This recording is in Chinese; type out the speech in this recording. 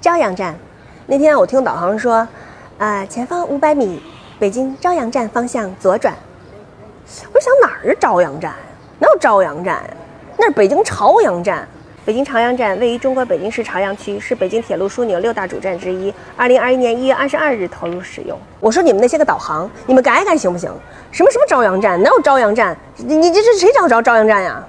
朝阳站，那天我听导航说，呃，前方五百米，北京朝阳站方向左转。我想哪儿是朝阳站？哪有朝阳站？那是北京朝阳站。北京朝阳站位于中国北京市朝阳区，是北京铁路枢纽六大主站之一。二零二一年一月二十二日投入使用。我说你们那些个导航，你们改改行不行？什么什么朝阳站？哪有朝阳站？你你这是谁找着朝阳站呀？